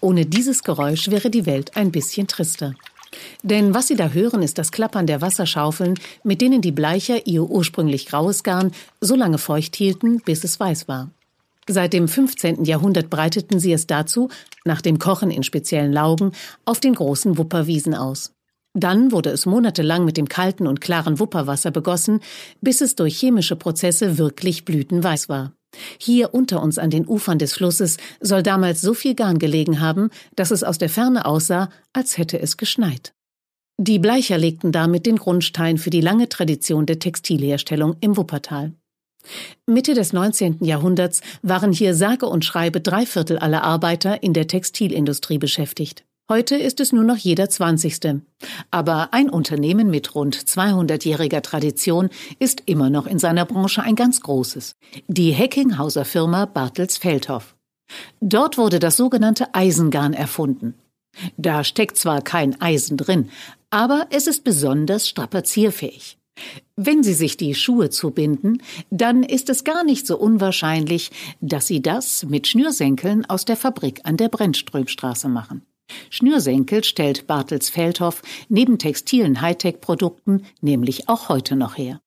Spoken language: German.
Ohne dieses Geräusch wäre die Welt ein bisschen trister. Denn was Sie da hören, ist das Klappern der Wasserschaufeln, mit denen die Bleicher ihr ursprünglich graues Garn so lange feucht hielten, bis es weiß war. Seit dem 15. Jahrhundert breiteten sie es dazu, nach dem Kochen in speziellen Laugen, auf den großen Wupperwiesen aus. Dann wurde es monatelang mit dem kalten und klaren Wupperwasser begossen, bis es durch chemische Prozesse wirklich blütenweiß war. Hier unter uns an den Ufern des Flusses soll damals so viel Garn gelegen haben, dass es aus der Ferne aussah, als hätte es geschneit. Die Bleicher legten damit den Grundstein für die lange Tradition der Textilherstellung im Wuppertal. Mitte des 19. Jahrhunderts waren hier sage und schreibe drei Viertel aller Arbeiter in der Textilindustrie beschäftigt. Heute ist es nur noch jeder Zwanzigste. Aber ein Unternehmen mit rund 200-jähriger Tradition ist immer noch in seiner Branche ein ganz großes. Die Heckinghauser Firma Bartels Feldhoff. Dort wurde das sogenannte Eisengarn erfunden. Da steckt zwar kein Eisen drin, aber es ist besonders strapazierfähig. Wenn Sie sich die Schuhe zubinden, dann ist es gar nicht so unwahrscheinlich, dass Sie das mit Schnürsenkeln aus der Fabrik an der Brennströmstraße machen. Schnürsenkel stellt Bartels Feldhoff neben textilen Hightech-Produkten nämlich auch heute noch her.